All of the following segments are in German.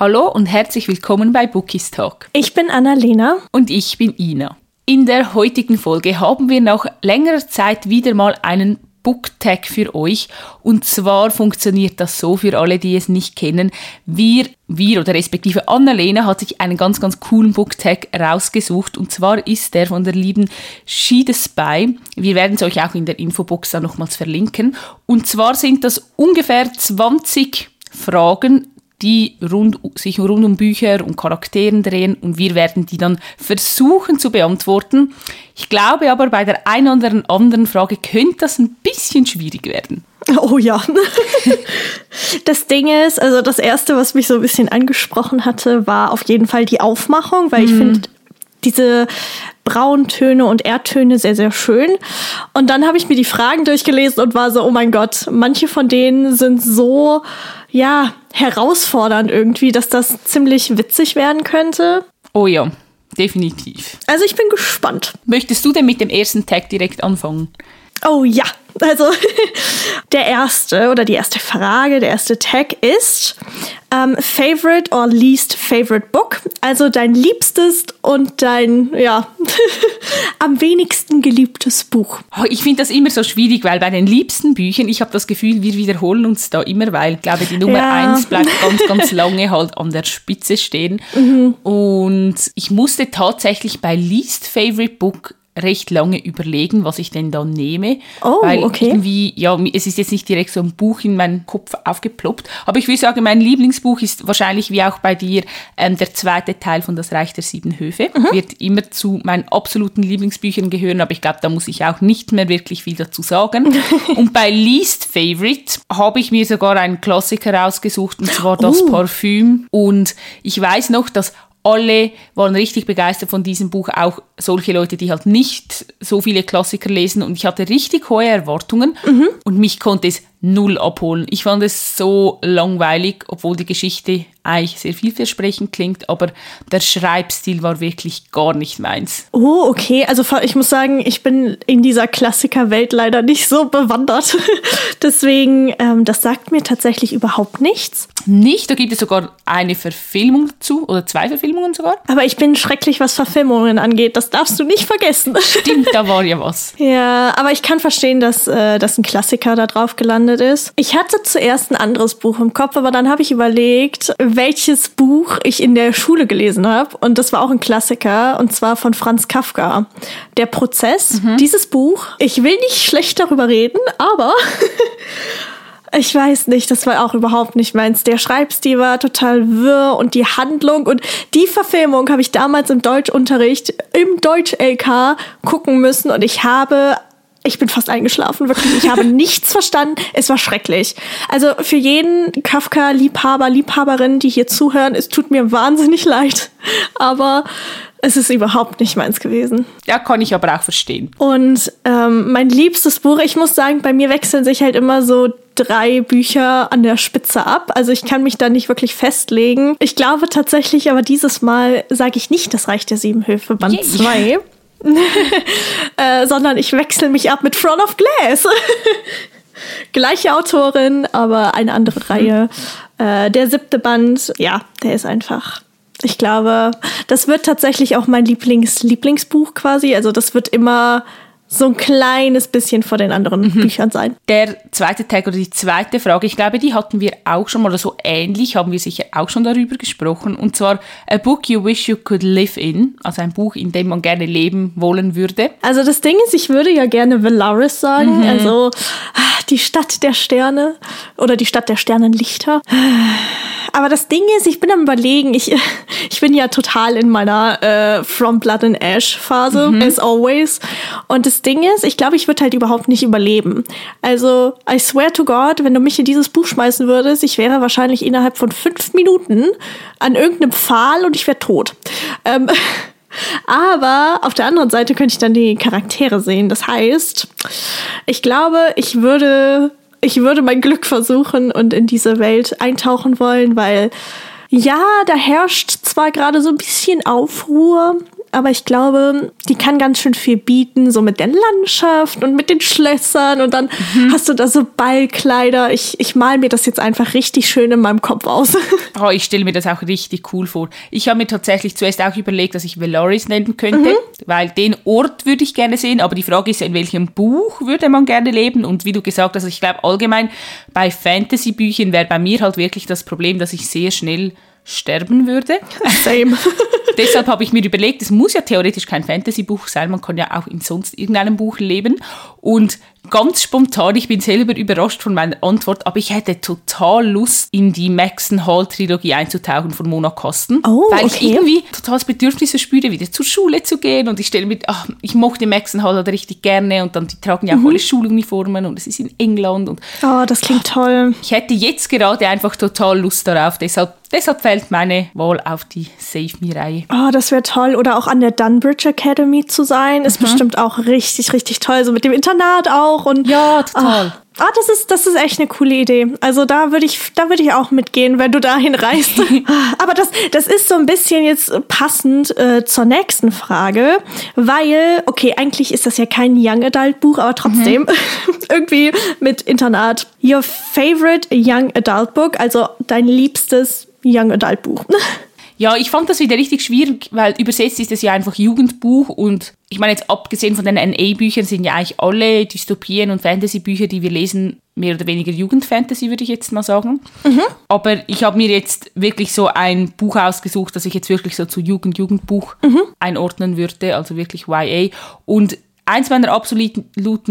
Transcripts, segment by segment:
Hallo und herzlich willkommen bei Bookies Talk. Ich bin Annalena. Und ich bin Ina. In der heutigen Folge haben wir nach längerer Zeit wieder mal einen Booktag für euch. Und zwar funktioniert das so für alle, die es nicht kennen. Wir, wir oder respektive Annalena hat sich einen ganz, ganz coolen Booktag rausgesucht. Und zwar ist der von der lieben She the Spy. Wir werden es euch auch in der Infobox dann nochmals verlinken. Und zwar sind das ungefähr 20 Fragen die rund, sich rund um Bücher und Charakteren drehen und wir werden die dann versuchen zu beantworten. Ich glaube aber, bei der einen oder anderen Frage könnte das ein bisschen schwierig werden. Oh ja. das Ding ist, also das erste, was mich so ein bisschen angesprochen hatte, war auf jeden Fall die Aufmachung, weil ich mhm. finde diese Brauntöne und Erdtöne sehr, sehr schön. Und dann habe ich mir die Fragen durchgelesen und war so, oh mein Gott, manche von denen sind so, ja, herausfordernd irgendwie, dass das ziemlich witzig werden könnte. Oh ja, definitiv. Also ich bin gespannt. Möchtest du denn mit dem ersten Tag direkt anfangen? Oh ja, also der erste oder die erste Frage, der erste Tag ist ähm, Favorite or least favorite book, also dein liebstes und dein ja am wenigsten geliebtes Buch. Oh, ich finde das immer so schwierig, weil bei den liebsten Büchern, ich habe das Gefühl, wir wiederholen uns da immer, weil ich glaube, die Nummer ja. eins bleibt ganz, ganz lange halt an der Spitze stehen. Mhm. Und ich musste tatsächlich bei least favorite book recht lange überlegen, was ich denn dann nehme. Oh, weil okay. Irgendwie, ja, es ist jetzt nicht direkt so ein Buch in meinen Kopf aufgeploppt. Aber ich würde sagen, mein Lieblingsbuch ist wahrscheinlich wie auch bei dir ähm, der zweite Teil von Das Reich der Sieben Höfe. Mhm. Wird immer zu meinen absoluten Lieblingsbüchern gehören, aber ich glaube, da muss ich auch nicht mehr wirklich viel dazu sagen. und bei Least Favorite habe ich mir sogar einen Klassiker rausgesucht, und zwar Das oh. Parfüm. Und ich weiß noch, dass alle waren richtig begeistert von diesem Buch, auch solche Leute, die halt nicht so viele Klassiker lesen. Und ich hatte richtig hohe Erwartungen mhm. und mich konnte es null abholen. Ich fand es so langweilig, obwohl die Geschichte eigentlich sehr vielversprechend klingt, aber der Schreibstil war wirklich gar nicht meins. Oh, okay. Also ich muss sagen, ich bin in dieser Klassikerwelt leider nicht so bewandert. Deswegen, ähm, das sagt mir tatsächlich überhaupt nichts. Nicht? Da gibt es sogar eine Verfilmung dazu oder zwei Verfilmungen sogar. Aber ich bin schrecklich, was Verfilmungen angeht. Das darfst du nicht vergessen. Stimmt, da war ja was. ja, aber ich kann verstehen, dass, äh, dass ein Klassiker da drauf gelandet ist. Ich hatte zuerst ein anderes Buch im Kopf, aber dann habe ich überlegt, welches Buch ich in der Schule gelesen habe. Und das war auch ein Klassiker, und zwar von Franz Kafka. Der Prozess. Mhm. Dieses Buch, ich will nicht schlecht darüber reden, aber Ich weiß nicht, das war auch überhaupt nicht meins. Der Schreibstil war total wirr und die Handlung und die Verfilmung habe ich damals im Deutschunterricht im Deutsch-LK gucken müssen und ich habe ich bin fast eingeschlafen, wirklich. Ich habe nichts verstanden. Es war schrecklich. Also für jeden Kafka-Liebhaber, Liebhaberin, die hier zuhören, es tut mir wahnsinnig leid. Aber es ist überhaupt nicht meins gewesen. Ja, kann ich aber auch verstehen. Und ähm, mein liebstes Buch, ich muss sagen, bei mir wechseln sich halt immer so drei Bücher an der Spitze ab. Also ich kann mich da nicht wirklich festlegen. Ich glaube tatsächlich, aber dieses Mal sage ich nicht das Reich der Sieben Höfe Band 2. äh, sondern ich wechsle mich ab mit Front of Glass. Gleiche Autorin, aber eine andere Reihe. Äh, der siebte Band, ja, der ist einfach. Ich glaube, das wird tatsächlich auch mein Lieblings Lieblingsbuch quasi. Also das wird immer so ein kleines bisschen vor den anderen mhm. Büchern sein. Der zweite Tag oder die zweite Frage, ich glaube, die hatten wir auch schon mal, oder so ähnlich haben wir sicher auch schon darüber gesprochen. Und zwar A Book You Wish You Could Live In, also ein Buch, in dem man gerne leben wollen würde. Also das Ding ist, ich würde ja gerne Valaris sagen, mhm. also die Stadt der Sterne oder die Stadt der Sternenlichter. Aber das Ding ist, ich bin am überlegen, ich, ich bin ja total in meiner äh, From Blood and Ash Phase, mhm. as always. Und das Ding ist, ich glaube, ich würde halt überhaupt nicht überleben. Also, I swear to God, wenn du mich in dieses Buch schmeißen würdest, ich wäre wahrscheinlich innerhalb von fünf Minuten an irgendeinem Pfahl und ich wäre tot. Ähm, aber auf der anderen Seite könnte ich dann die Charaktere sehen. Das heißt, ich glaube, ich würde ich würde mein Glück versuchen und in diese Welt eintauchen wollen, weil ja, da herrscht zwar gerade so ein bisschen Aufruhr, aber ich glaube, die kann ganz schön viel bieten, so mit der Landschaft und mit den Schlössern und dann mhm. hast du da so Ballkleider. Ich, ich mal mir das jetzt einfach richtig schön in meinem Kopf aus. oh, ich stelle mir das auch richtig cool vor. Ich habe mir tatsächlich zuerst auch überlegt, dass ich Veloris nennen könnte, mhm. weil den Ort würde ich gerne sehen, aber die Frage ist ja, in welchem Buch würde man gerne leben? Und wie du gesagt hast, ich glaube allgemein bei Fantasy-Büchern wäre bei mir halt wirklich das Problem, dass ich sehr schnell sterben würde. Same. Deshalb habe ich mir überlegt, es muss ja theoretisch kein Fantasy-Buch sein, man kann ja auch in sonst irgendeinem Buch leben. Und ganz spontan, ich bin selber überrascht von meiner Antwort, aber ich hätte total Lust, in die Maxon Hall Trilogie einzutauchen von Mona Kosten. Oh, weil okay. ich irgendwie total das Bedürfnis verspüre, wieder zur Schule zu gehen und ich stelle mir, ach, ich mochte Maxon Hall halt richtig gerne und dann, die tragen ja auch mhm. alle Schuluniformen und es ist in England und... Oh, das klingt toll. Ich hätte jetzt gerade einfach total Lust darauf, deshalb, deshalb fällt meine Wahl auf die Save Me-Reihe. Oh, das wäre toll. Oder auch an der Dunbridge Academy zu sein, ist mhm. bestimmt auch richtig, richtig toll. So mit dem Internat auch und... Ja, total. Oh. Ah, das ist, das ist echt eine coole Idee. Also da würde ich, da würde ich auch mitgehen, wenn du dahin reist. Aber das, das ist so ein bisschen jetzt passend äh, zur nächsten Frage, weil, okay, eigentlich ist das ja kein Young Adult Buch, aber trotzdem mhm. irgendwie mit Internat. Your favorite Young Adult Book, also dein liebstes Young Adult Buch. Ja, ich fand das wieder richtig schwierig, weil übersetzt ist es ja einfach Jugendbuch und ich meine jetzt abgesehen von den NA-Büchern sind ja eigentlich alle Dystopien und Fantasy-Bücher, die wir lesen, mehr oder weniger Jugendfantasy, würde ich jetzt mal sagen. Mhm. Aber ich habe mir jetzt wirklich so ein Buch ausgesucht, das ich jetzt wirklich so zu Jugend-Jugendbuch mhm. einordnen würde, also wirklich YA. Und Eins meiner absoluten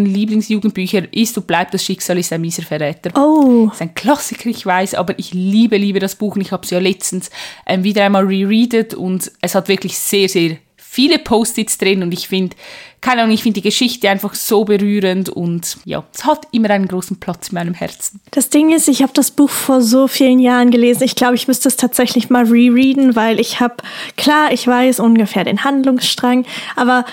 Lieblingsjugendbücher ist und bleibt Das Schicksal ist ein mieser Verräter. Oh. Das ist ein Klassiker, ich weiß, aber ich liebe, liebe das Buch und ich habe es ja letztens ähm, wieder einmal rereadet und es hat wirklich sehr, sehr viele Post-its drin und ich finde, keine Ahnung, ich finde die Geschichte einfach so berührend und ja, es hat immer einen großen Platz in meinem Herzen. Das Ding ist, ich habe das Buch vor so vielen Jahren gelesen. Ich glaube, ich müsste es tatsächlich mal rereaden, weil ich habe, klar, ich weiß ungefähr den Handlungsstrang, aber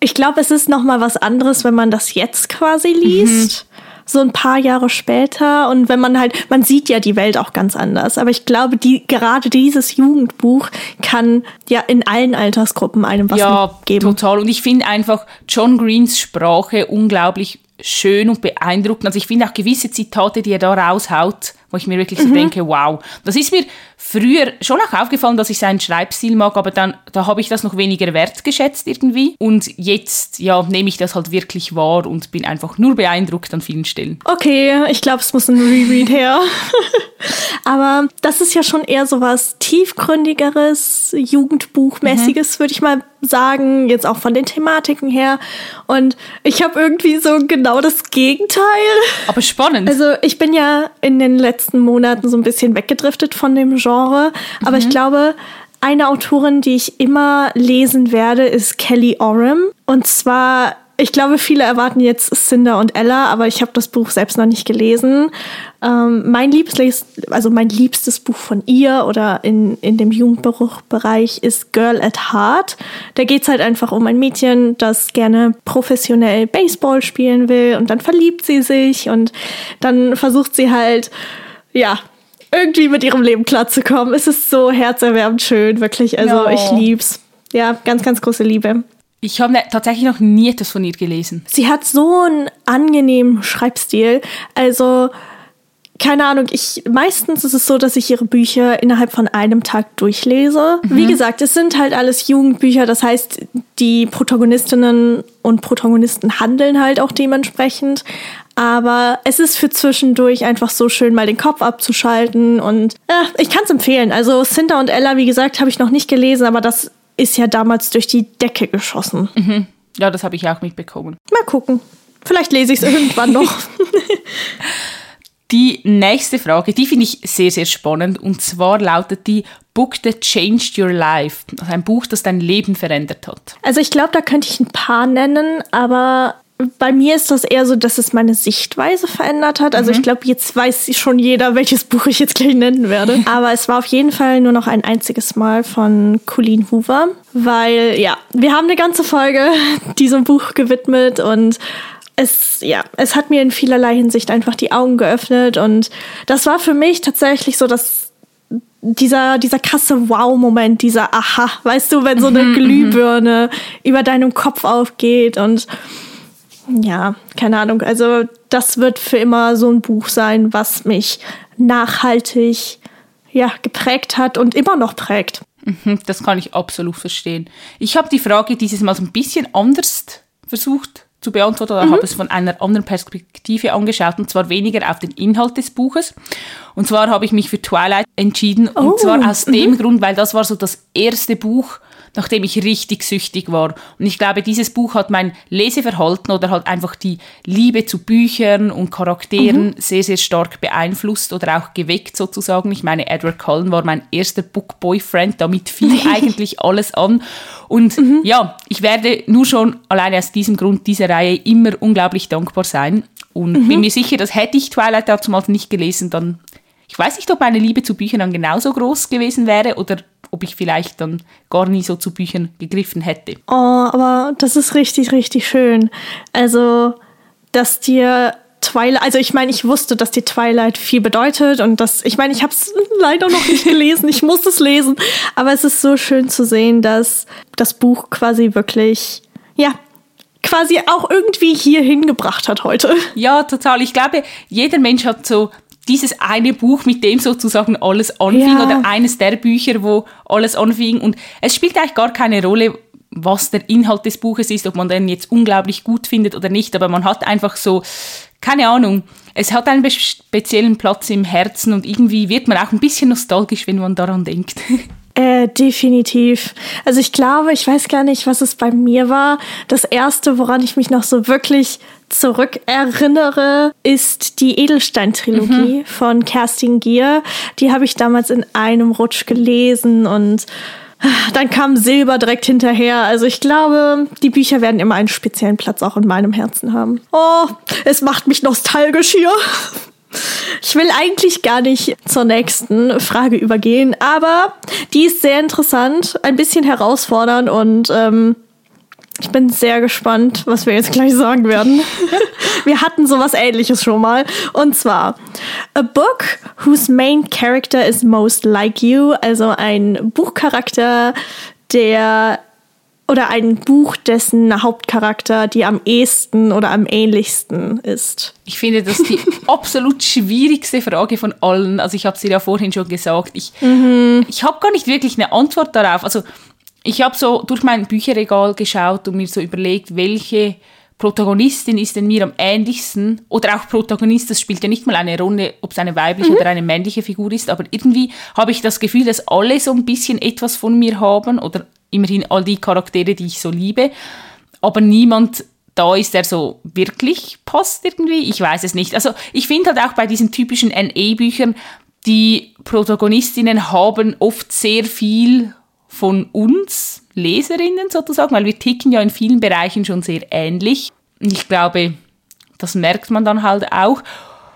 ich glaube, es ist noch mal was anderes, wenn man das jetzt quasi liest. Mhm. So ein paar Jahre später und wenn man halt, man sieht ja die Welt auch ganz anders. Aber ich glaube, die, gerade dieses Jugendbuch kann ja in allen Altersgruppen einem was ja, geben. Ja, total. Und ich finde einfach John Greens Sprache unglaublich schön und beeindruckend. Also ich finde auch gewisse Zitate, die er da raushaut, wo ich mir wirklich so mhm. denke, wow. Das ist mir früher schon auch aufgefallen, dass ich seinen Schreibstil mag, aber dann da habe ich das noch weniger wertgeschätzt irgendwie. Und jetzt ja nehme ich das halt wirklich wahr und bin einfach nur beeindruckt an vielen Stellen. Okay, ich glaube, es muss ein Reread her. aber das ist ja schon eher so was tiefgründigeres, Jugendbuchmäßiges, mhm. würde ich mal sagen, jetzt auch von den Thematiken her. Und ich habe irgendwie so genau das Gegenteil. Aber spannend. Also ich bin ja in den letzten Monaten so ein bisschen weggedriftet von dem Genre, aber mhm. ich glaube, eine Autorin, die ich immer lesen werde, ist Kelly Oram. Und zwar ich glaube, viele erwarten jetzt Cinder und Ella, aber ich habe das Buch selbst noch nicht gelesen. Ähm, mein liebstes, also mein liebstes Buch von ihr oder in, in dem Jugendbuchbereich ist Girl at Heart. Da geht's halt einfach um ein Mädchen, das gerne professionell Baseball spielen will und dann verliebt sie sich und dann versucht sie halt, ja, irgendwie mit ihrem Leben klarzukommen. Es ist so herzerwärmend schön, wirklich. Also no. ich lieb's. Ja, ganz, ganz große Liebe. Ich habe ne, tatsächlich noch nie etwas von ihr gelesen. Sie hat so einen angenehmen Schreibstil. Also, keine Ahnung, ich meistens ist es so, dass ich ihre Bücher innerhalb von einem Tag durchlese. Mhm. Wie gesagt, es sind halt alles Jugendbücher, das heißt, die Protagonistinnen und Protagonisten handeln halt auch dementsprechend. Aber es ist für zwischendurch einfach so schön, mal den Kopf abzuschalten. Und ja, ich kann es empfehlen. Also Cinder und Ella, wie gesagt, habe ich noch nicht gelesen, aber das ist ja damals durch die Decke geschossen. Mhm. Ja, das habe ich auch mitbekommen. Mal gucken. Vielleicht lese ich es irgendwann noch. Die nächste Frage, die finde ich sehr, sehr spannend. Und zwar lautet die Book That Changed Your Life. Also ein Buch, das dein Leben verändert hat. Also ich glaube, da könnte ich ein paar nennen, aber bei mir ist das eher so, dass es meine Sichtweise verändert hat. Also mhm. ich glaube, jetzt weiß schon jeder, welches Buch ich jetzt gleich nennen werde. Aber es war auf jeden Fall nur noch ein einziges Mal von Colleen Hoover, weil ja, wir haben eine ganze Folge diesem Buch gewidmet und es, ja, es hat mir in vielerlei Hinsicht einfach die Augen geöffnet und das war für mich tatsächlich so das dieser, dieser krasse Wow-Moment, dieser Aha, weißt du, wenn so eine mhm, mhm. Glühbirne über deinem Kopf aufgeht und ja, keine Ahnung. Also das wird für immer so ein Buch sein, was mich nachhaltig ja, geprägt hat und immer noch prägt. Mhm, das kann ich absolut verstehen. Ich habe die Frage dieses Mal so ein bisschen anders versucht zu beantworten oder mhm. habe es von einer anderen Perspektive angeschaut und zwar weniger auf den Inhalt des Buches. Und zwar habe ich mich für Twilight entschieden oh. und zwar aus dem mhm. Grund, weil das war so das erste Buch, nachdem ich richtig süchtig war. Und ich glaube, dieses Buch hat mein Leseverhalten oder halt einfach die Liebe zu Büchern und Charakteren mhm. sehr, sehr stark beeinflusst oder auch geweckt sozusagen. Ich meine, Edward Cullen war mein erster Book-Boyfriend, damit fiel eigentlich alles an. Und mhm. ja, ich werde nur schon alleine aus diesem Grund dieser Reihe immer unglaublich dankbar sein. Und mhm. bin mir sicher, dass hätte ich Twilight damals nicht gelesen, dann ich weiß nicht, ob meine Liebe zu Büchern dann genauso groß gewesen wäre oder ob ich vielleicht dann gar nie so zu Büchern gegriffen hätte. Oh, aber das ist richtig, richtig schön. Also, dass dir Twilight, also ich meine, ich wusste, dass die Twilight viel bedeutet und dass, ich meine, ich habe es leider noch nicht gelesen, ich muss es lesen, aber es ist so schön zu sehen, dass das Buch quasi wirklich, ja, quasi auch irgendwie hier hingebracht hat heute. Ja, total. Ich glaube, jeder Mensch hat so dieses eine Buch, mit dem sozusagen alles anfing, ja. oder eines der Bücher, wo alles anfing. Und es spielt eigentlich gar keine Rolle, was der Inhalt des Buches ist, ob man den jetzt unglaublich gut findet oder nicht, aber man hat einfach so, keine Ahnung, es hat einen speziellen Platz im Herzen und irgendwie wird man auch ein bisschen nostalgisch, wenn man daran denkt. Äh, definitiv. Also ich glaube, ich weiß gar nicht, was es bei mir war. Das erste, woran ich mich noch so wirklich zurückerinnere, ist die Edelstein-Trilogie mhm. von Kerstin Gier. Die habe ich damals in einem Rutsch gelesen und dann kam Silber direkt hinterher. Also ich glaube, die Bücher werden immer einen speziellen Platz auch in meinem Herzen haben. Oh, es macht mich nostalgisch hier. Ich will eigentlich gar nicht zur nächsten Frage übergehen, aber die ist sehr interessant, ein bisschen herausfordernd und ähm, ich bin sehr gespannt, was wir jetzt gleich sagen werden. wir hatten sowas ähnliches schon mal. Und zwar A Book whose main character is most like you, also ein Buchcharakter, der oder ein Buch, dessen Hauptcharakter die am ehesten oder am ähnlichsten ist? Ich finde das die absolut schwierigste Frage von allen. Also ich habe es dir ja vorhin schon gesagt. Ich, mhm. ich habe gar nicht wirklich eine Antwort darauf. Also ich habe so durch mein Bücherregal geschaut und mir so überlegt, welche Protagonistin ist denn mir am ähnlichsten, oder auch Protagonist, das spielt ja nicht mal eine Rolle, ob es eine weibliche mhm. oder eine männliche Figur ist, aber irgendwie habe ich das Gefühl, dass alle so ein bisschen etwas von mir haben oder immerhin all die Charaktere, die ich so liebe, aber niemand da ist, der so wirklich passt irgendwie. Ich weiß es nicht. Also ich finde halt auch bei diesen typischen NE-Büchern, die Protagonistinnen haben oft sehr viel von uns Leserinnen sozusagen, weil wir ticken ja in vielen Bereichen schon sehr ähnlich. Ich glaube, das merkt man dann halt auch.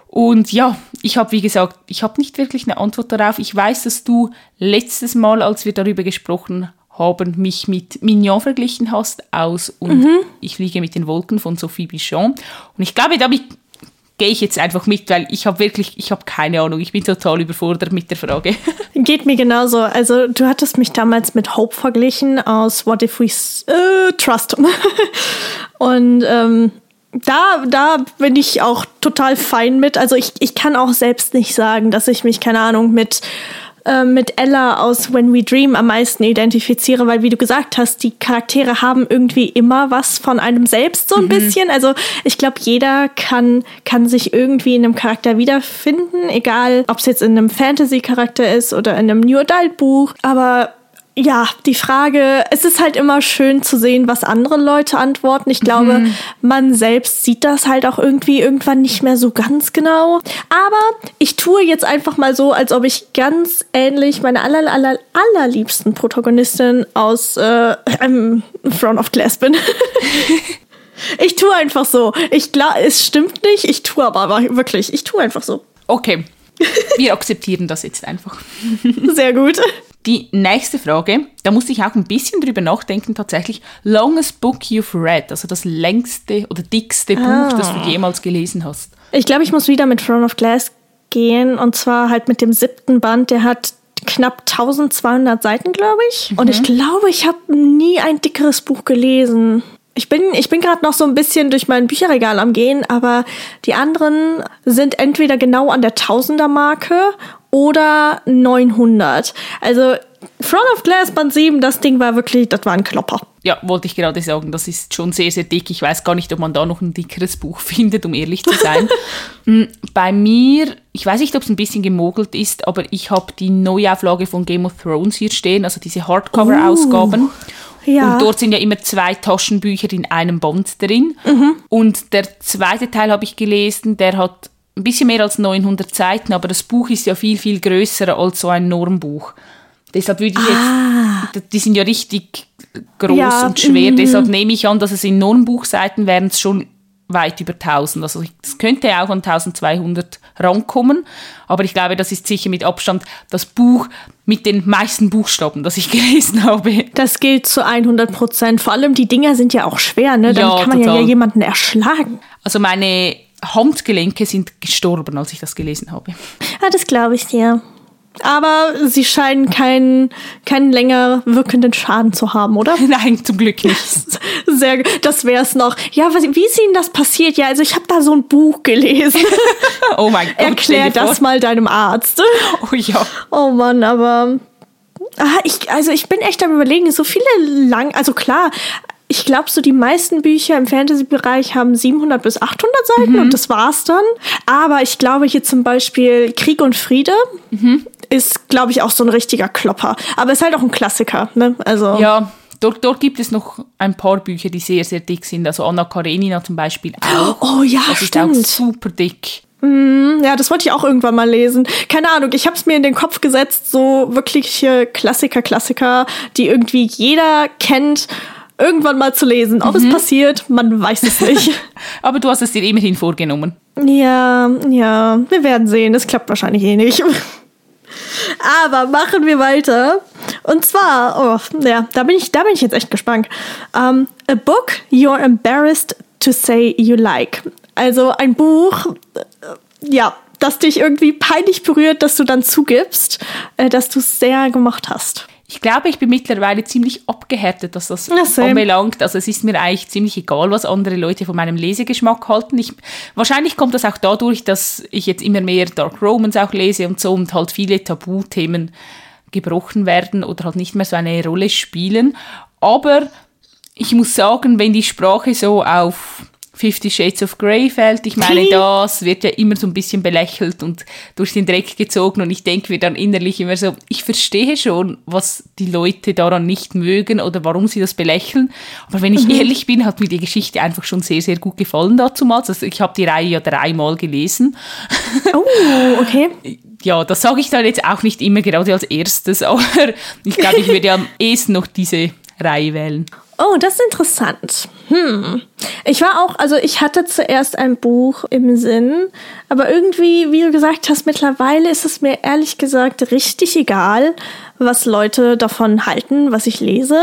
Und ja, ich habe, wie gesagt, ich habe nicht wirklich eine Antwort darauf. Ich weiß, dass du letztes Mal, als wir darüber gesprochen haben, mich mit Mignon verglichen hast aus und mhm. ich fliege mit den Wolken von Sophie Bichon. Und ich glaube, damit gehe ich jetzt einfach mit, weil ich habe wirklich, ich habe keine Ahnung, ich bin total überfordert mit der Frage. Geht mir genauso. Also du hattest mich damals mit Hope verglichen aus What If We äh, Trust. und ähm, da, da bin ich auch total fein mit. Also ich, ich kann auch selbst nicht sagen, dass ich mich, keine Ahnung, mit äh, mit Ella aus When We Dream am meisten identifiziere, weil wie du gesagt hast, die Charaktere haben irgendwie immer was von einem selbst so ein mhm. bisschen. Also ich glaube, jeder kann, kann sich irgendwie in einem Charakter wiederfinden, egal ob es jetzt in einem Fantasy-Charakter ist oder in einem New Adult-Buch. Aber ja, die Frage, es ist halt immer schön zu sehen, was andere Leute antworten. Ich glaube, mhm. man selbst sieht das halt auch irgendwie irgendwann nicht mehr so ganz genau. Aber ich tue jetzt einfach mal so, als ob ich ganz ähnlich meine aller, aller, allerliebsten Protagonistin aus äh, ähm, Throne of Glass bin. ich tue einfach so. Ich glaube, es stimmt nicht, ich tue aber, aber wirklich, ich tue einfach so. Okay. Wir akzeptieren das jetzt einfach. Sehr gut. Die nächste Frage, da musste ich auch ein bisschen drüber nachdenken, tatsächlich. Longest book you've read, also das längste oder dickste ah. Buch, das du jemals gelesen hast. Ich glaube, ich muss wieder mit Throne of Glass gehen und zwar halt mit dem siebten Band. Der hat knapp 1200 Seiten, glaube ich. Mhm. Und ich glaube, ich habe nie ein dickeres Buch gelesen. Ich bin, ich bin gerade noch so ein bisschen durch mein Bücherregal am Gehen, aber die anderen sind entweder genau an der Tausender-Marke oder 900. Also Front of Glass Band 7, das Ding war wirklich, das war ein Klopper. Ja, wollte ich gerade sagen, das ist schon sehr, sehr dick. Ich weiß gar nicht, ob man da noch ein dickeres Buch findet, um ehrlich zu sein. Mm, bei mir, ich weiß nicht, ob es ein bisschen gemogelt ist, aber ich habe die Neuauflage von Game of Thrones hier stehen, also diese Hardcover-Ausgaben. Uh, ja. Und dort sind ja immer zwei Taschenbücher in einem Band drin. Mhm. Und der zweite Teil habe ich gelesen, der hat ein bisschen mehr als 900 Seiten, aber das Buch ist ja viel, viel größer als so ein Normbuch. Deshalb würde ich ah. jetzt, die sind ja richtig groß ja, und schwer, mm. deshalb nehme ich an, dass es in Normbuchseiten wären es schon weit über 1000. Also es könnte auch an 1200 rankommen, aber ich glaube, das ist sicher mit Abstand das Buch mit den meisten Buchstaben, das ich gelesen habe. Das gilt zu 100 Prozent. Vor allem die Dinger sind ja auch schwer, ne? Damit ja, kann man total. ja jemanden erschlagen. Also meine Handgelenke sind gestorben, als ich das gelesen habe. Ja, das glaube ich dir. Aber sie scheinen keinen, keinen länger wirkenden Schaden zu haben, oder? Nein, zum Glück nicht. Sehr, das wäre es noch. Ja, was, wie ist Ihnen das passiert? Ja, also ich habe da so ein Buch gelesen. oh mein Gott. Erklär das mal deinem Arzt. Oh ja. Oh Mann, aber Ah, ich, also ich bin echt am überlegen, so viele lang, also klar, ich glaube, so die meisten Bücher im Fantasy-Bereich haben 700 bis 800 Seiten mhm. und das war's dann. Aber ich glaube hier zum Beispiel Krieg und Friede mhm. ist, glaube ich, auch so ein richtiger Klopper. Aber ist halt auch ein Klassiker. Ne? Also ja, dort, dort gibt es noch ein paar Bücher, die sehr, sehr dick sind. Also Anna Karenina zum Beispiel auch. Oh ja, das stimmt. ist auch super dick. Mm, ja, das wollte ich auch irgendwann mal lesen. Keine Ahnung, ich habe es mir in den Kopf gesetzt, so wirkliche Klassiker, Klassiker, die irgendwie jeder kennt irgendwann mal zu lesen. Ob mhm. es passiert, man weiß es nicht. Aber du hast es dir immerhin vorgenommen. Ja, ja, wir werden sehen. Es klappt wahrscheinlich eh nicht. Aber machen wir weiter. Und zwar, oh, ja, da bin ich, da bin ich jetzt echt gespannt. Um, a book you're embarrassed to say you like. Also ein Buch, äh, ja, das dich irgendwie peinlich berührt, dass du dann zugibst, äh, dass du es sehr gemacht hast. Ich glaube, ich bin mittlerweile ziemlich abgehärtet, dass das ja, anbelangt. Also es ist mir eigentlich ziemlich egal, was andere Leute von meinem Lesegeschmack halten. Ich, wahrscheinlich kommt das auch dadurch, dass ich jetzt immer mehr Dark Romans auch lese und so und halt viele Tabuthemen gebrochen werden oder halt nicht mehr so eine Rolle spielen. Aber ich muss sagen, wenn die Sprache so auf Fifty Shades of Grey fällt. Ich meine, das wird ja immer so ein bisschen belächelt und durch den Dreck gezogen und ich denke mir dann innerlich immer so, ich verstehe schon, was die Leute daran nicht mögen oder warum sie das belächeln. Aber wenn ich mhm. ehrlich bin, hat mir die Geschichte einfach schon sehr, sehr gut gefallen damals. Also ich habe die Reihe ja dreimal gelesen. Oh, okay. Ja, das sage ich dann jetzt auch nicht immer gerade als erstes, aber ich glaube, ich würde ja am ehesten noch diese Reihe wählen. Oh, das ist interessant. Hm. Ich war auch, also ich hatte zuerst ein Buch im Sinn, aber irgendwie, wie du gesagt hast, mittlerweile ist es mir ehrlich gesagt richtig egal, was Leute davon halten, was ich lese.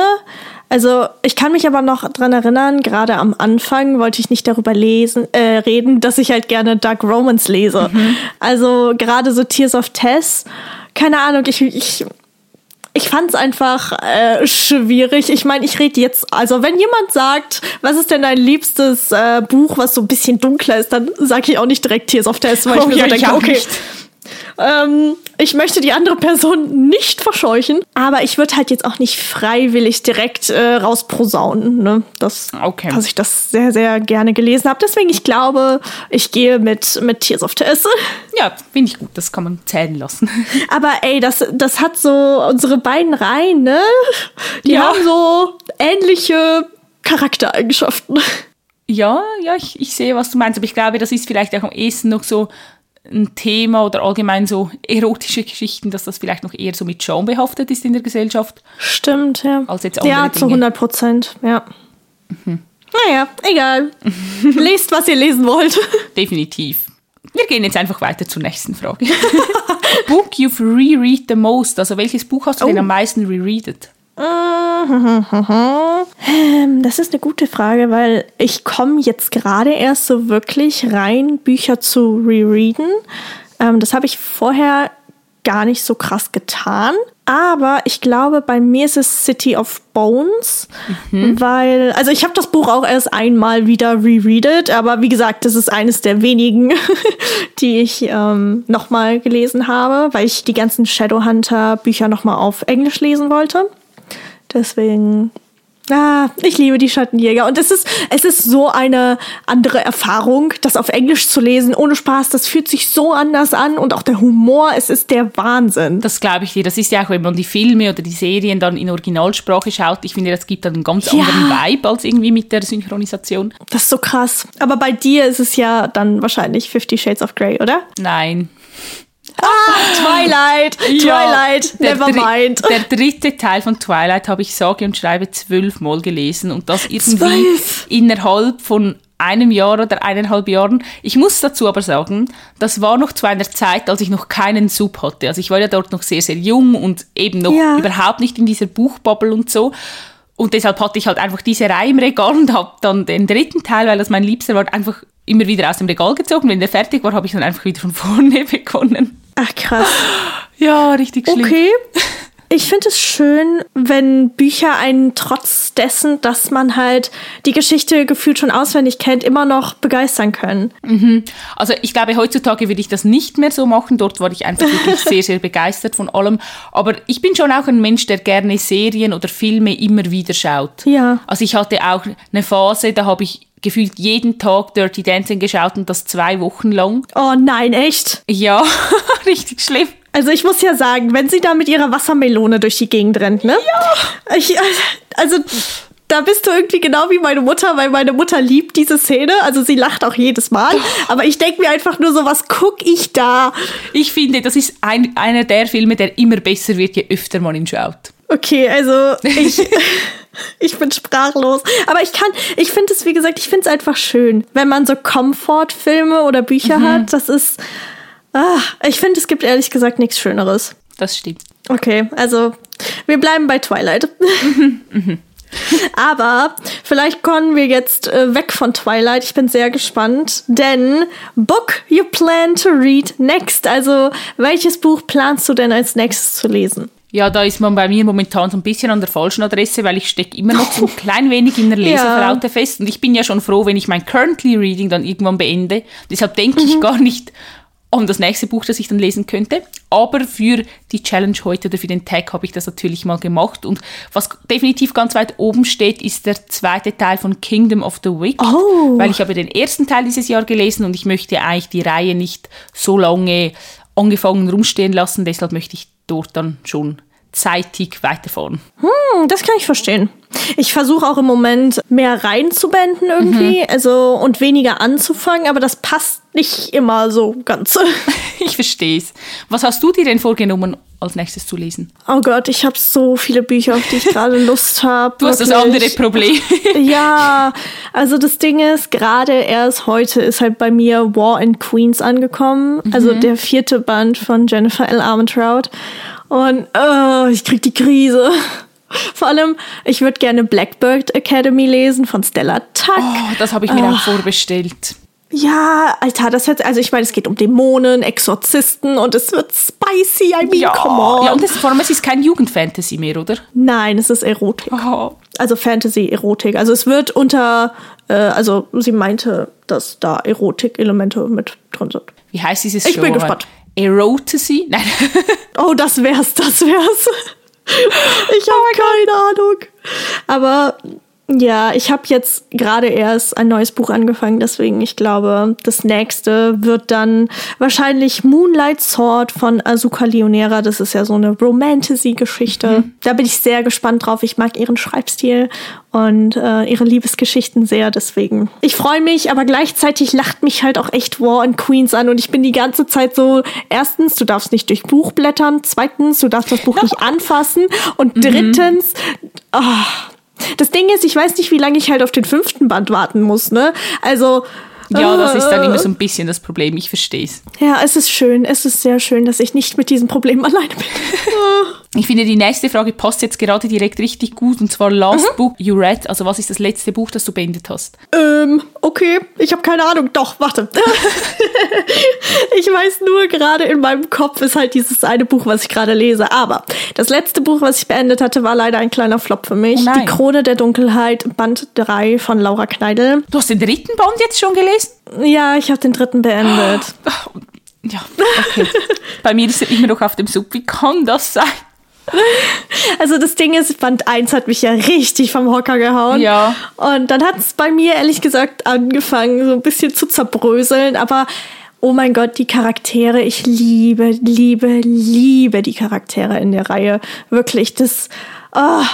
Also ich kann mich aber noch dran erinnern, gerade am Anfang wollte ich nicht darüber lesen, äh, reden, dass ich halt gerne Dark Romans lese. Mhm. Also gerade so Tears of Tess, keine Ahnung, ich, ich ich fand es einfach äh, schwierig. Ich meine, ich rede jetzt, also wenn jemand sagt, was ist denn dein liebstes äh, Buch, was so ein bisschen dunkler ist, dann sage ich auch nicht direkt Tears of Test, weil oh, ich mir ja, so denke, okay, nicht. Ähm, ich möchte die andere Person nicht verscheuchen, aber ich würde halt jetzt auch nicht freiwillig direkt äh, rausprosaunen, ne? Das, okay. dass ich das sehr, sehr gerne gelesen habe. Deswegen, ich glaube, ich gehe mit, mit Tears of Tess. Ja, finde ich gut, das kann man zählen lassen. Aber ey, das, das hat so unsere beiden Reihen, ne? Die ja. haben so ähnliche Charaktereigenschaften. Ja, ja, ich, ich sehe, was du meinst, aber ich glaube, das ist vielleicht auch am ehesten noch so ein Thema oder allgemein so erotische Geschichten, dass das vielleicht noch eher so mit Scham behaftet ist in der Gesellschaft. Stimmt, ja. Als jetzt andere ja, Dinge. zu 100 Prozent, ja. Mhm. Naja, egal. Lest, was ihr lesen wollt. Definitiv. Wir gehen jetzt einfach weiter zur nächsten Frage. Book you've reread the most. Also welches Buch hast du oh. denn am meisten rereadet? Ähm, das ist eine gute Frage, weil ich komme jetzt gerade erst so wirklich rein, Bücher zu rereaden. Ähm, das habe ich vorher gar nicht so krass getan. Aber ich glaube, bei mir ist es City of Bones, mhm. weil, also ich habe das Buch auch erst einmal wieder rereadet, aber wie gesagt, das ist eines der wenigen, die ich ähm, nochmal gelesen habe, weil ich die ganzen Shadowhunter Bücher nochmal auf Englisch lesen wollte. Deswegen Ah, ich liebe die Schattenjäger. Und es ist, es ist so eine andere Erfahrung, das auf Englisch zu lesen, ohne Spaß. Das fühlt sich so anders an und auch der Humor, es ist der Wahnsinn. Das glaube ich dir. Das ist ja auch, wenn man die Filme oder die Serien dann in Originalsprache schaut. Ich finde, das gibt dann einen ganz ja. anderen Vibe als irgendwie mit der Synchronisation. Das ist so krass. Aber bei dir ist es ja dann wahrscheinlich Fifty Shades of Grey, oder? Nein. Ah, Twilight, Twilight, ja, never mind. Der dritte Teil von Twilight habe ich sage und schreibe zwölfmal gelesen und das irgendwie Zwölf. innerhalb von einem Jahr oder eineinhalb Jahren. Ich muss dazu aber sagen, das war noch zu einer Zeit, als ich noch keinen Sub hatte. Also ich war ja dort noch sehr, sehr jung und eben noch ja. überhaupt nicht in dieser Buchbubble und so. Und deshalb hatte ich halt einfach diese Reihe im Regal und habe dann den dritten Teil, weil das mein Liebster war, einfach immer wieder aus dem Regal gezogen. Wenn der fertig war, habe ich dann einfach wieder von vorne begonnen. Ach krass. Ja, richtig schlimm. Okay. Ich finde es schön, wenn Bücher einen trotz dessen, dass man halt die Geschichte gefühlt schon auswendig kennt, immer noch begeistern können. Mhm. Also ich glaube, heutzutage würde ich das nicht mehr so machen. Dort war ich einfach wirklich sehr, sehr begeistert von allem. Aber ich bin schon auch ein Mensch, der gerne Serien oder Filme immer wieder schaut. Ja. Also ich hatte auch eine Phase, da habe ich gefühlt jeden Tag Dirty Dancing geschaut und das zwei Wochen lang. Oh nein, echt? Ja, richtig schlimm. Also ich muss ja sagen, wenn sie da mit ihrer Wassermelone durch die Gegend rennt, ne? Ja. Ich, also da bist du irgendwie genau wie meine Mutter, weil meine Mutter liebt diese Szene. Also sie lacht auch jedes Mal. Aber ich denke mir einfach nur so, was guck ich da? Ich finde, das ist ein, einer der Filme, der immer besser wird, je öfter man ihn schaut. Okay, also ich, ich bin sprachlos. Aber ich kann, ich finde es, wie gesagt, ich finde es einfach schön, wenn man so Comfort-Filme oder Bücher mhm. hat. Das ist, ah, ich finde, es gibt ehrlich gesagt nichts Schöneres. Das stimmt. Okay, also wir bleiben bei Twilight. Mhm, mhm. Aber vielleicht kommen wir jetzt äh, weg von Twilight. Ich bin sehr gespannt. Denn Book you plan to read next. Also, welches Buch planst du denn als nächstes zu lesen? Ja, da ist man bei mir momentan so ein bisschen an der falschen Adresse, weil ich stecke immer noch so ein klein wenig in der Leseflaute ja. fest. Und ich bin ja schon froh, wenn ich mein Currently Reading dann irgendwann beende. Deshalb denke mhm. ich gar nicht um das nächste Buch, das ich dann lesen könnte. Aber für die Challenge heute oder für den Tag habe ich das natürlich mal gemacht. Und was definitiv ganz weit oben steht, ist der zweite Teil von Kingdom of the Wicked. Oh. Weil ich habe den ersten Teil dieses Jahr gelesen und ich möchte eigentlich die Reihe nicht so lange angefangen rumstehen lassen. Deshalb möchte ich dort dann schon zeitig weiterfahren. Hm, das kann ich verstehen. Ich versuche auch im Moment mehr reinzubenden irgendwie, mhm. also und weniger anzufangen, aber das passt nicht immer so ganz. ich verstehe es. Was hast du dir denn vorgenommen, als nächstes zu lesen? Oh Gott, ich habe so viele Bücher, auf die ich gerade Lust habe. Du hast das andere Problem. ja, also das Ding ist, gerade erst heute ist halt bei mir War and Queens angekommen, mhm. also der vierte Band von Jennifer L. Armentrout. Und oh, ich krieg die Krise. Vor allem, ich würde gerne Blackbird Academy lesen von Stella Tuck. Oh, das habe ich mir oh. auch vorbestellt. Ja, Alter, das hat, also ich meine, es geht um Dämonen, Exorzisten und es wird spicy, I mean, ja. come on. Ja, und das, vor allem, es ist kein Jugendfantasy mehr, oder? Nein, es ist Erotik. Oh. Also Fantasy-Erotik. Also es wird unter, äh, also sie meinte, dass da Erotik-Elemente mit drin sind. Wie heißt dieses Ich bin gespannt. Erotasy? Nein. oh, das wär's, das wär's. Ich habe oh keine Ahnung. Aber ja, ich habe jetzt gerade erst ein neues Buch angefangen, deswegen ich glaube, das nächste wird dann wahrscheinlich Moonlight Sword von Azuka Leonera. Das ist ja so eine Romantasy-Geschichte. Mhm. Da bin ich sehr gespannt drauf. Ich mag ihren Schreibstil und äh, ihre Liebesgeschichten sehr, deswegen. Ich freue mich, aber gleichzeitig lacht mich halt auch echt War and Queens an und ich bin die ganze Zeit so, erstens, du darfst nicht durch Buch blättern, zweitens, du darfst das Buch nicht anfassen und mhm. drittens, oh, das Ding ist, ich weiß nicht, wie lange ich halt auf den fünften Band warten muss, ne? Also. Ja, das ist dann immer so ein bisschen das Problem. Ich verstehe es. Ja, es ist schön. Es ist sehr schön, dass ich nicht mit diesem Problem alleine bin. Ich finde, die nächste Frage passt jetzt gerade direkt richtig gut und zwar Last Mhm. Book You Read. Also was ist das letzte Buch, das du beendet hast? Ähm, okay, ich habe keine Ahnung. Doch, warte. ich weiß nur, gerade in meinem Kopf ist halt dieses eine Buch, was ich gerade lese. Aber das letzte Buch, was ich beendet hatte, war leider ein kleiner Flop für mich. Oh. Die Krone der Dunkelheit, Band 3 von Laura Kneidel. Du hast den dritten Band jetzt schon gelesen? Ja, ich habe den dritten beendet. Ja, okay. Bei mir ist er immer noch auf dem Sub. Wie kann das sein? Also das Ding ist, Band 1 hat mich ja richtig vom Hocker gehauen. Ja. Und dann hat es bei mir ehrlich gesagt angefangen, so ein bisschen zu zerbröseln. Aber oh mein Gott, die Charaktere, ich liebe, liebe, liebe die Charaktere in der Reihe. Wirklich, das. Ah,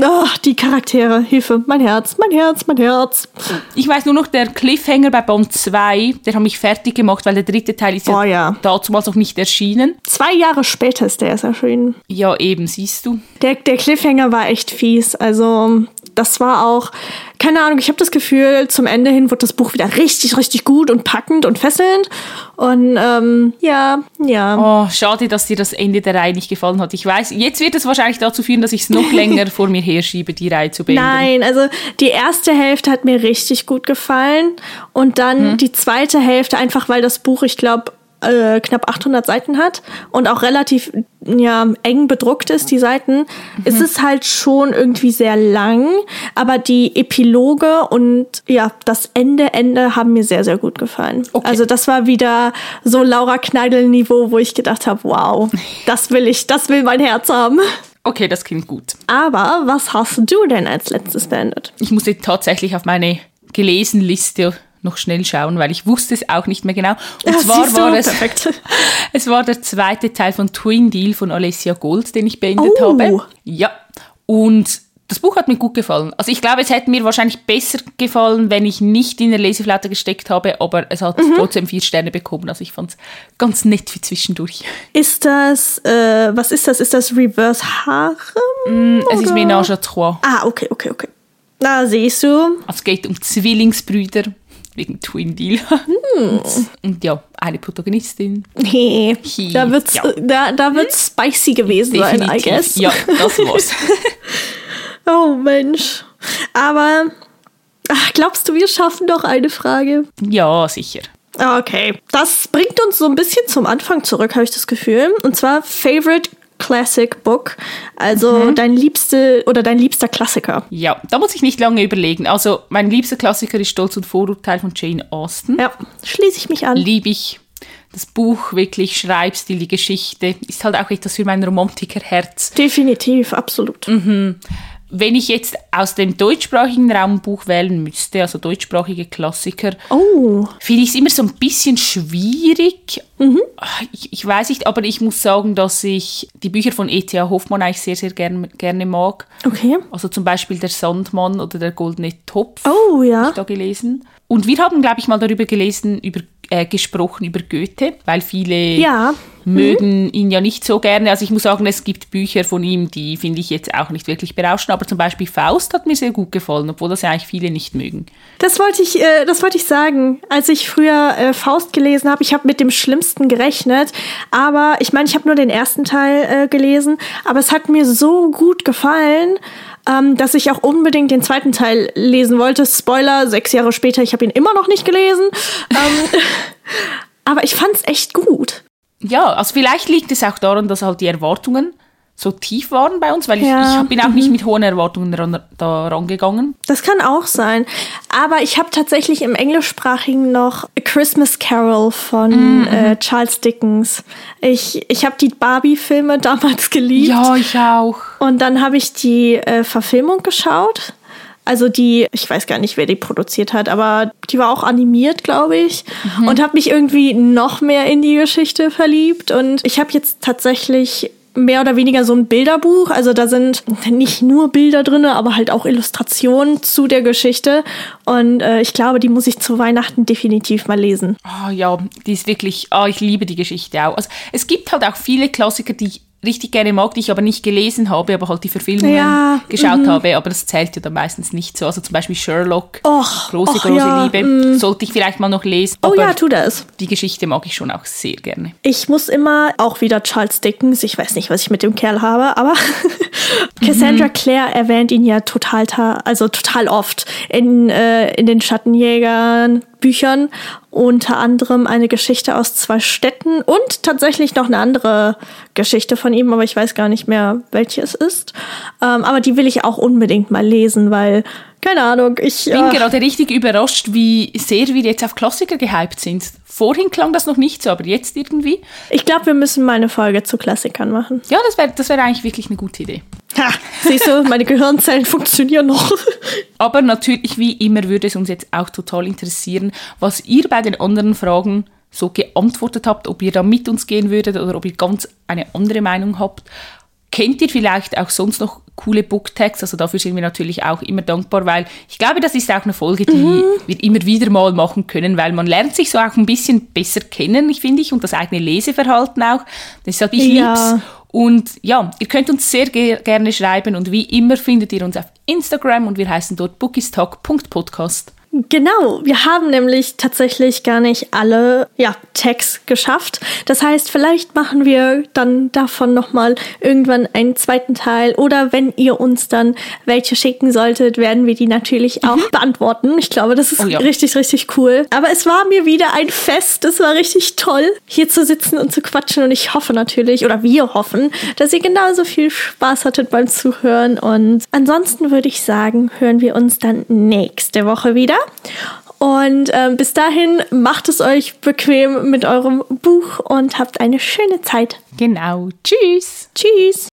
ah, die Charaktere, Hilfe, mein Herz, mein Herz, mein Herz. Ich weiß nur noch, der Cliffhanger bei Band 2, der hat mich fertig gemacht, weil der dritte Teil ist ja, Oh ja. damals noch nicht erschienen. Zwei Jahre später ist der erst erschienen. Ja, eben, siehst du. Der, der Cliffhanger war echt fies. Also, das war auch, keine Ahnung, ich habe das Gefühl, zum Ende hin wird das Buch wieder richtig, richtig gut und packend und fesselnd. Und ähm, ja, ja. Oh, schade, dass dir das Ende der Reihe nicht gefallen hat. Ich weiß, jetzt wird es wahrscheinlich dazu führen, dass ich es noch länger vor mir herschiebe, die Reihe zu beenden. Nein, also die erste Hälfte hat mir richtig gut gefallen. Und dann die zweite Hälfte, einfach weil das Buch, ich glaube, äh, knapp 800 Seiten hat und auch relativ ja, eng bedruckt ist, die Seiten, ist es halt schon irgendwie sehr lang. Aber die Epiloge und ja, das Ende, Ende haben mir sehr, sehr gut gefallen. Okay. Also das war wieder so Laura Kneidel-Niveau, wo ich gedacht habe, wow, das will ich, das will mein Herz haben. Okay, das klingt gut. Aber was hast du denn als letztes beendet? Ich musste tatsächlich auf meine Gelesenliste noch schnell schauen, weil ich wusste es auch nicht mehr genau. Und Ja, zwar siehst du? war es, Perfekt. es war der zweite Teil von Twin Deal von Alessia Gold, den ich beendet Oh. habe. Ja. Und das Buch hat mir gut gefallen. Also ich glaube, es hätte mir wahrscheinlich besser gefallen, wenn ich nicht in der Leseflaute gesteckt habe, aber es hat Mhm. trotzdem vier Sterne bekommen. Also ich fand es ganz nett für zwischendurch. Ist das, äh, was ist das? Ist das Reverse Harem? Es ist Ménage à trois. Ah, okay, okay, okay. Na, siehst du. Also es geht um Zwillingsbrüder wegen Twin Deal. Hm. Und, ja, eine Protagonistin. Nee, Hi, da wird's, ja. da, da wird's spicy gewesen sein, I guess. Ja, das war's. Oh, Mensch. Aber, ach, glaubst du, wir schaffen noch eine Frage? ja, sicher. Okay, das bringt uns so ein bisschen zum Anfang zurück, habe ich das Gefühl. Und zwar Favorite Classic Book. Also dein liebste oder dein liebster Klassiker. Ja, da muss ich nicht lange überlegen. Also, mein liebster Klassiker ist Stolz und Vorurteil von Jane Austen. Ja, schließe ich mich an. Liebe ich. Das Buch, wirklich Schreibstil, die Geschichte, ist halt auch etwas für mein Romantikerherz. Definitiv, absolut. Wenn ich jetzt aus dem deutschsprachigen Raum ein Buch wählen müsste, also deutschsprachige Klassiker, Oh, finde ich es immer so ein bisschen schwierig. Ich, ich weiß nicht, aber ich muss sagen, dass ich die Bücher von E.T.A. Hoffmann eigentlich sehr, sehr gern, gerne mag. okay. Also zum Beispiel Der Sandmann oder Der Goldene Topf. Oh ja. da gelesen. Und wir haben, glaube ich, mal darüber gelesen, über, äh, gesprochen über Goethe, weil viele Ja. mögen ihn ja nicht so gerne. Also ich muss sagen, es gibt Bücher von ihm, die finde ich jetzt auch nicht wirklich berauschend, aber zum Beispiel Faust hat mir sehr gut gefallen, obwohl das ja eigentlich viele nicht mögen. Das wollte ich, äh, das wollte ich sagen. Als ich früher äh, Faust gelesen habe, ich habe mit dem Schlimmsten gerechnet. Aber ich meine, ich habe nur den ersten Teil äh, gelesen, aber es hat mir so gut gefallen, ähm, dass ich auch unbedingt den zweiten Teil lesen wollte. Spoiler: Sechs Jahre später, ich habe ihn immer noch nicht gelesen. ähm, aber ich fand es echt gut. Ja, also vielleicht liegt es auch daran, dass halt die Erwartungen so tief waren bei uns, weil ich, Ja, ich bin auch nicht mit hohen Erwartungen da rangegangen. Das kann auch sein. Aber ich habe tatsächlich im Englischsprachigen noch A Christmas Carol von äh, Charles Dickens. Ich, ich habe die Barbie-Filme damals geliebt. Ja, ich auch. Und dann habe ich die äh, Verfilmung geschaut. Also die, ich weiß gar nicht, wer die produziert hat, aber die war auch animiert, glaube ich. Und habe mich irgendwie noch mehr in die Geschichte verliebt. Und ich habe jetzt tatsächlich mehr oder weniger so ein Bilderbuch. Also da sind nicht nur Bilder drin, aber halt auch Illustrationen zu der Geschichte. Und äh, ich glaube, die muss ich zu Weihnachten definitiv mal lesen. Ah ja, die ist wirklich, ah, ich liebe die Geschichte auch. Also es gibt halt auch viele Klassiker, die ich richtig gerne mag, die ich aber nicht gelesen habe, aber halt die Verfilmungen Ja, geschaut mhm. habe. Aber das zählt ja dann meistens nicht so. Also zum Beispiel Sherlock, Och, große, och, große ja, Liebe. Sollte ich vielleicht mal noch lesen. Oh ja, tu das. die Geschichte mag ich schon auch sehr gerne. Ich muss immer auch wieder Charles Dickens, ich weiß nicht, was ich mit dem Kerl habe, aber Cassandra Clare erwähnt ihn ja total, ta- also total oft in, äh, in den Schattenjägern Büchern, unter anderem eine Geschichte aus zwei Städten und tatsächlich noch eine andere Geschichte von ihm, aber ich weiß gar nicht mehr, welche es ist. Ähm, aber die will ich auch unbedingt mal lesen, weil, keine Ahnung, ich. Bin äh, gerade richtig überrascht, wie sehr wir jetzt auf Klassiker gehypt sind. Vorhin klang das noch nicht so, aber jetzt irgendwie. ich glaube, wir müssen mal eine Folge zu Klassikern machen. Ja, das wäre das wär eigentlich wirklich eine gute Idee. Ha, siehst du, meine Gehirnzellen funktionieren noch. Aber natürlich, wie immer, würde es uns jetzt auch total interessieren, was ihr bei den anderen Fragen so geantwortet habt, ob ihr da mit uns gehen würdet oder ob ihr ganz eine andere Meinung habt. Kennt ihr vielleicht auch sonst noch coole Booktags? Also dafür sind wir natürlich auch immer dankbar, weil ich glaube, das ist auch eine Folge, die wir immer wieder mal machen können, weil man lernt sich so auch ein bisschen besser kennen, ich finde ich, und das eigene Leseverhalten auch. Deshalb ich Ja. lieb's. Und ja, ihr könnt uns sehr ge gerne schreiben und wie immer findet ihr uns auf Instagram und wir heißen dort bookistalk.podcast. Genau, wir haben nämlich tatsächlich gar nicht alle ja, Tags geschafft. Das heißt, vielleicht machen wir dann davon nochmal irgendwann einen zweiten Teil. Oder wenn ihr uns dann welche schicken solltet, werden wir die natürlich auch beantworten. Ich glaube, das ist Oh ja. richtig, richtig cool. Aber es war mir wieder ein Fest. Es war richtig toll, hier zu sitzen und zu quatschen. Und ich hoffe natürlich, oder wir hoffen, dass ihr genauso viel Spaß hattet beim Zuhören. Und ansonsten würde ich sagen, hören wir uns dann nächste Woche wieder. Und ähm, bis dahin macht es euch bequem mit eurem Buch und habt eine schöne Zeit. Genau. Tschüss. Tschüss!